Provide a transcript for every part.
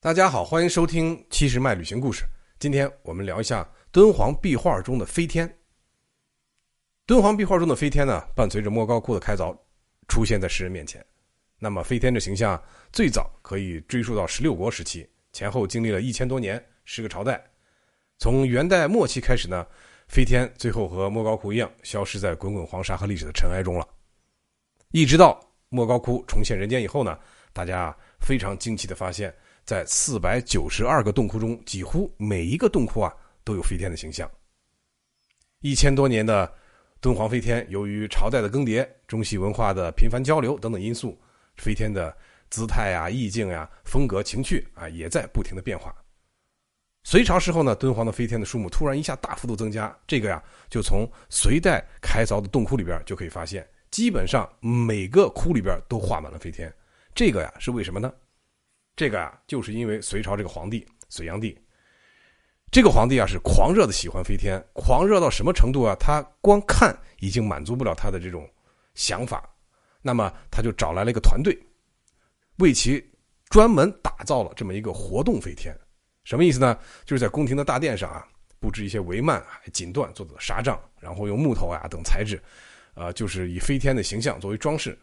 大家好，欢迎收听七十迈旅行故事。今天我们聊一下敦煌壁画中的飞天。敦煌壁画中的飞天呢，伴随着莫高窟的开凿，出现在世人面前。那么飞天这形象最早可以追溯到十六国时期，前后经历了一千多年，十个朝代。从元代末期开始呢，飞天最后和莫高窟一样，消失在滚滚黄沙和历史的尘埃中了。一直到莫高窟重现人间以后呢，大家非常惊奇的发现。在四百九十二个洞窟中，几乎每一个洞窟啊都有飞天的形象。一千多年的敦煌飞天，由于朝代的更迭、中西文化的频繁交流等等因素，飞天的姿态啊、意境呀、风格情趣啊，也在不停的变化。隋朝时候呢，敦煌的飞天的数目突然一下大幅度增加，这个呀，就从隋代开凿的洞窟里边就可以发现，基本上每个窟里边都画满了飞天。这个呀，是为什么呢？这个啊，就是因为隋朝这个皇帝隋炀帝，这个皇帝啊是狂热的喜欢飞天，狂热到什么程度啊？他光看已经满足不了他的这种想法，那么他就找来了一个团队，为其专门打造了这么一个活动飞天。什么意思呢？就是在宫廷的大殿上啊，布置一些帷幔、锦缎做的纱帐，然后用木头啊等材质，呃，就是以飞天的形象作为装饰。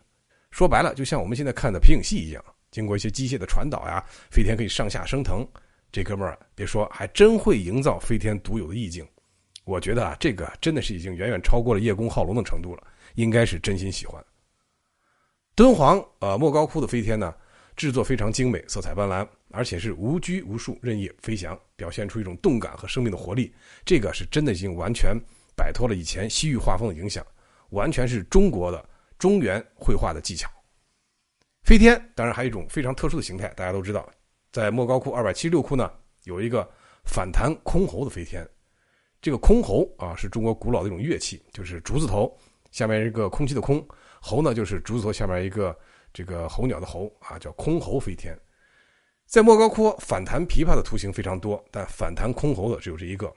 说白了，就像我们现在看的皮影戏一样。经过一些机械的传导呀，飞天可以上下升腾。这哥们儿别说，还真会营造飞天独有的意境。我觉得啊，这个真的是已经远远超过了叶公好龙的程度了，应该是真心喜欢。敦煌呃莫高窟的飞天呢，制作非常精美，色彩斑斓，而且是无拘无束，任意飞翔，表现出一种动感和生命的活力。这个是真的已经完全摆脱了以前西域画风的影响，完全是中国的中原绘画的技巧。飞天当然还有一种非常特殊的形态，大家都知道，在莫高窟二百七十六窟呢，有一个反弹箜篌的飞天。这个箜篌啊，是中国古老的一种乐器，就是竹字头下面一个空气的空，篌呢就是竹字头下面一个这个候鸟的候啊，叫箜篌飞天。在莫高窟反弹琵琶的图形非常多，但反弹箜篌的只有这一个。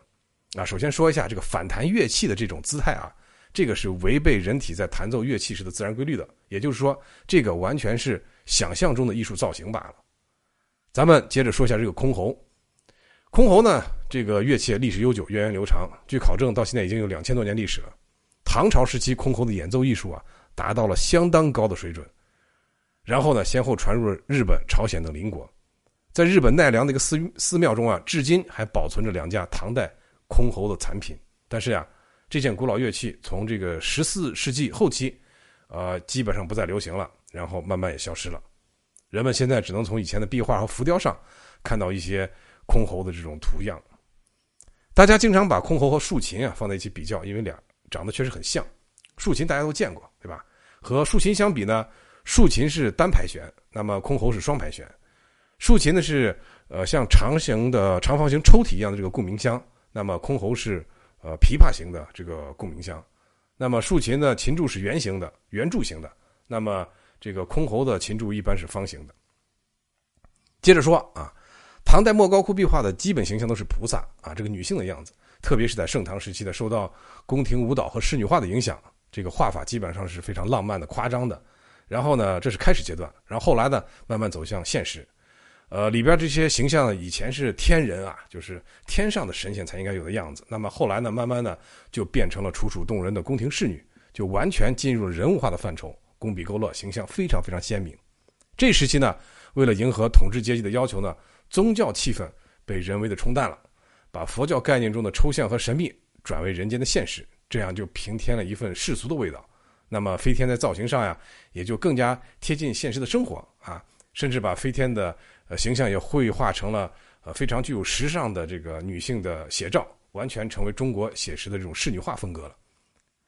啊，首先说一下这个反弹乐器的这种姿态啊。这个是违背人体在弹奏乐器时的自然规律的，也就是说，这个完全是想象中的艺术造型罢了。咱们接着说一下这个箜篌。箜篌呢，这个乐器历史悠久，源远流长。据考证，到现在已经有两千多年历史了。唐朝时期，箜篌的演奏艺术啊，达到了相当高的水准。然后呢，先后传入了日本、朝鲜等邻国。在日本奈良的一个寺寺庙中啊，至今还保存着两架唐代箜篌的残品。但是呀。这件古老乐器从这个十四世纪后期，呃，基本上不再流行了，然后慢慢也消失了。人们现在只能从以前的壁画和浮雕上看到一些箜篌的这种图样。大家经常把箜篌和竖琴啊放在一起比较，因为俩长得确实很像。竖琴大家都见过，对吧？和竖琴相比呢，竖琴是单排弦，那么箜篌是双排弦。竖琴呢是呃像长形的长方形抽屉一样的这个共鸣箱，那么箜篌是。呃，琵琶型的这个共鸣箱，那么竖琴的琴柱是圆形的、圆柱形的，那么这个箜篌的琴柱一般是方形的。接着说啊，唐代莫高窟壁画的基本形象都是菩萨啊，这个女性的样子，特别是在盛唐时期的，受到宫廷舞蹈和仕女画的影响，这个画法基本上是非常浪漫的、夸张的。然后呢，这是开始阶段，然后后来呢，慢慢走向现实。呃，里边这些形象以前是天人啊，就是天上的神仙才应该有的样子。那么后来呢，慢慢的就变成了楚楚动人的宫廷侍女，就完全进入了人物化的范畴，工笔勾勒，形象非常非常鲜明。这时期呢，为了迎合统治阶级的要求呢，宗教气氛被人为的冲淡了，把佛教概念中的抽象和神秘转为人间的现实，这样就平添了一份世俗的味道。那么飞天在造型上呀，也就更加贴近现实的生活啊，甚至把飞天的。呃，形象也绘画成了呃非常具有时尚的这个女性的写照，完全成为中国写实的这种仕女画风格了。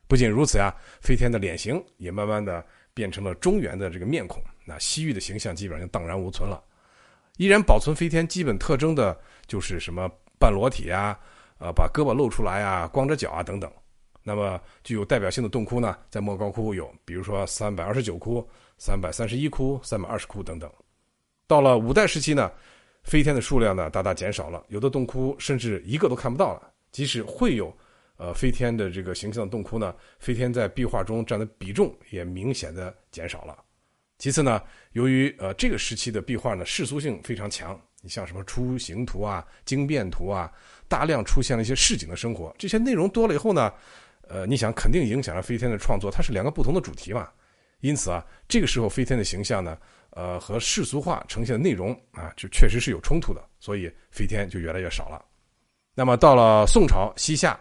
不仅如此呀，飞天的脸型也慢慢的变成了中原的这个面孔，那西域的形象基本上就荡然无存了。依然保存飞天基本特征的就是什么半裸体啊，呃，把胳膊露出来啊，光着脚啊等等。那么具有代表性的洞窟呢，在莫高窟有，比如说三百二十九窟、三百三十一窟、三百二十窟等等。到了五代时期呢，飞天的数量呢大大减少了，有的洞窟甚至一个都看不到了。即使会有，呃，飞天的这个形象的洞窟呢，飞天在壁画中占的比重也明显的减少了。其次呢，由于呃这个时期的壁画呢世俗性非常强，你像什么出行图啊、经变图啊，大量出现了一些市井的生活，这些内容多了以后呢，呃，你想肯定影响了飞天的创作，它是两个不同的主题嘛。因此啊，这个时候飞天的形象呢，呃，和世俗化呈现的内容啊，就确实是有冲突的，所以飞天就越来越少了。那么到了宋朝西夏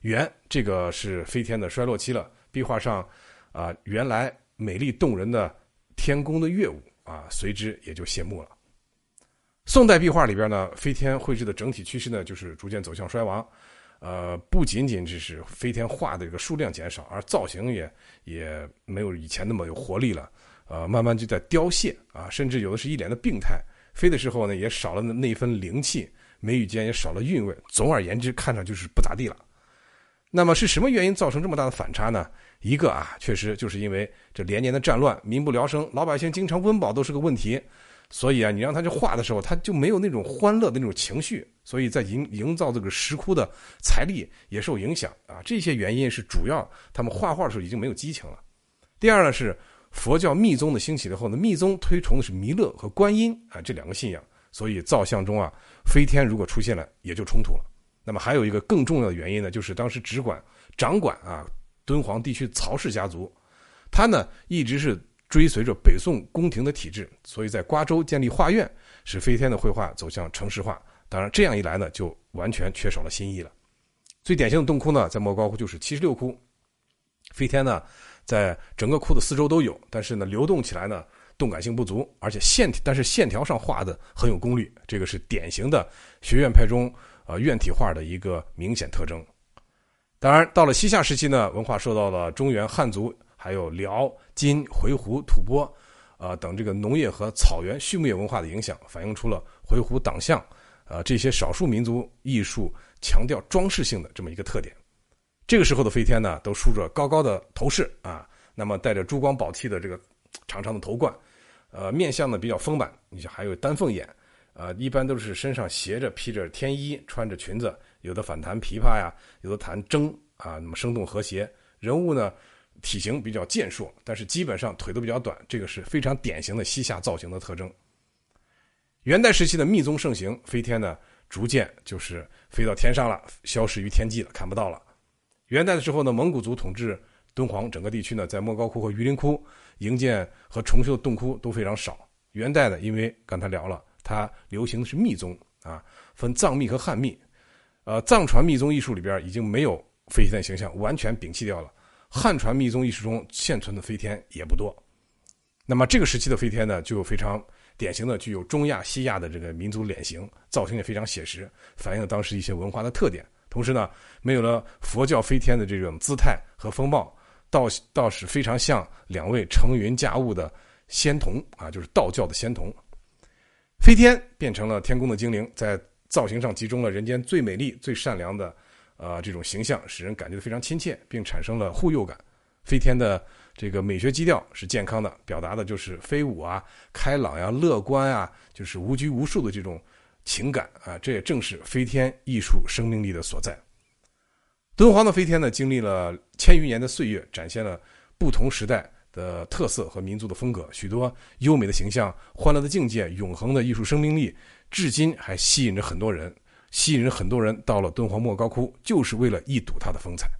元，这个是飞天的衰落期了，壁画上啊原来美丽动人的天宫的乐舞啊，随之也就谢幕了。宋代壁画里边呢，飞天绘制的整体趋势呢，就是逐渐走向衰亡。呃，不仅仅只是飞天画的这个数量减少，而造型也也没有以前那么有活力了。呃，慢慢就在凋谢啊，甚至有的是一脸的病态。飞的时候呢，也少了那那份灵气，眉宇间也少了韵味。总而言之，看上就是不咋地了。那么是什么原因造成这么大的反差呢？一个啊，确实就是因为这连年的战乱，民不聊生，老百姓经常温饱都是个问题。所以啊，你让他去画的时候，他就没有那种欢乐的那种情绪，所以在营营造这个石窟的财力也受影响啊。这些原因是主要，他们画画的时候已经没有激情了。第二呢是佛教密宗的兴起之后呢，密宗推崇的是弥勒和观音啊这两个信仰，所以造像中啊飞天如果出现了也就冲突了。那么还有一个更重要的原因呢，就是当时只管掌管啊敦煌地区曹氏家族，他呢一直是。追随着北宋宫廷的体制，所以在瓜州建立画院，使飞天的绘画走向城市化。当然，这样一来呢，就完全缺少了新意了。最典型的洞窟呢，在莫高窟就是七十六窟。飞天呢，在整个窟的四周都有，但是呢，流动起来呢，动感性不足，而且线但是线条上画的很有功率，这个是典型的学院派中呃院体画的一个明显特征。当然，到了西夏时期呢，文化受到了中原汉族。还有辽、金、回鹘、吐蕃，呃等这个农业和草原畜牧业文化的影响，反映出了回鹘党项，呃这些少数民族艺术强调装饰性的这么一个特点。这个时候的飞天呢，都梳着高高的头饰啊，那么带着珠光宝气的这个长长的头冠，呃面相呢比较丰满，你像还有丹凤眼，呃一般都是身上斜着披着天衣，穿着裙子，有的反弹琵琶呀，有的弹筝啊，那么生动和谐。人物呢。体型比较健硕，但是基本上腿都比较短，这个是非常典型的西夏造型的特征。元代时期的密宗盛行，飞天呢逐渐就是飞到天上了，消失于天际了，看不到了。元代的时候呢，蒙古族统治敦煌整个地区呢，在莫高窟和榆林窟营建和重修的洞窟都非常少。元代呢，因为刚才聊了，它流行的是密宗啊，分藏密和汉密，呃，藏传密宗艺术里边已经没有飞天形象，完全摒弃掉了。汉传密宗艺术中现存的飞天也不多，那么这个时期的飞天呢，就有非常典型的具有中亚、西亚的这个民族脸型，造型也非常写实，反映了当时一些文化的特点。同时呢，没有了佛教飞天的这种姿态和风貌，倒倒是非常像两位乘云驾雾的仙童啊，就是道教的仙童。飞天变成了天宫的精灵，在造型上集中了人间最美丽、最善良的。啊，这种形象使人感觉非常亲切，并产生了护佑感。飞天的这个美学基调是健康的，表达的就是飞舞啊、开朗呀、乐观啊，就是无拘无束的这种情感啊。这也正是飞天艺术生命力的所在。敦煌的飞天呢，经历了千余年的岁月，展现了不同时代的特色和民族的风格，许多优美的形象、欢乐的境界、永恒的艺术生命力，至今还吸引着很多人。吸引着很多人到了敦煌莫高窟，就是为了一睹它的风采。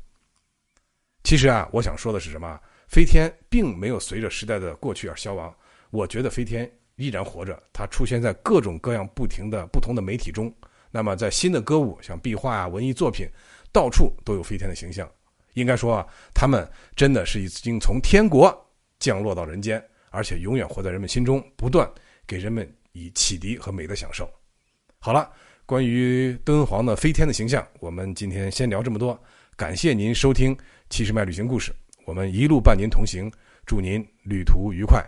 其实啊，我想说的是什么？飞天并没有随着时代的过去而消亡。我觉得飞天依然活着，它出现在各种各样不停的不同的媒体中。那么，在新的歌舞，像壁画啊、文艺作品，到处都有飞天的形象。应该说啊，他们真的是已经从天国降落到人间，而且永远活在人们心中，不断给人们以启迪和美的享受。好了。关于敦煌的飞天的形象，我们今天先聊这么多。感谢您收听《七十迈旅行故事》，我们一路伴您同行，祝您旅途愉快。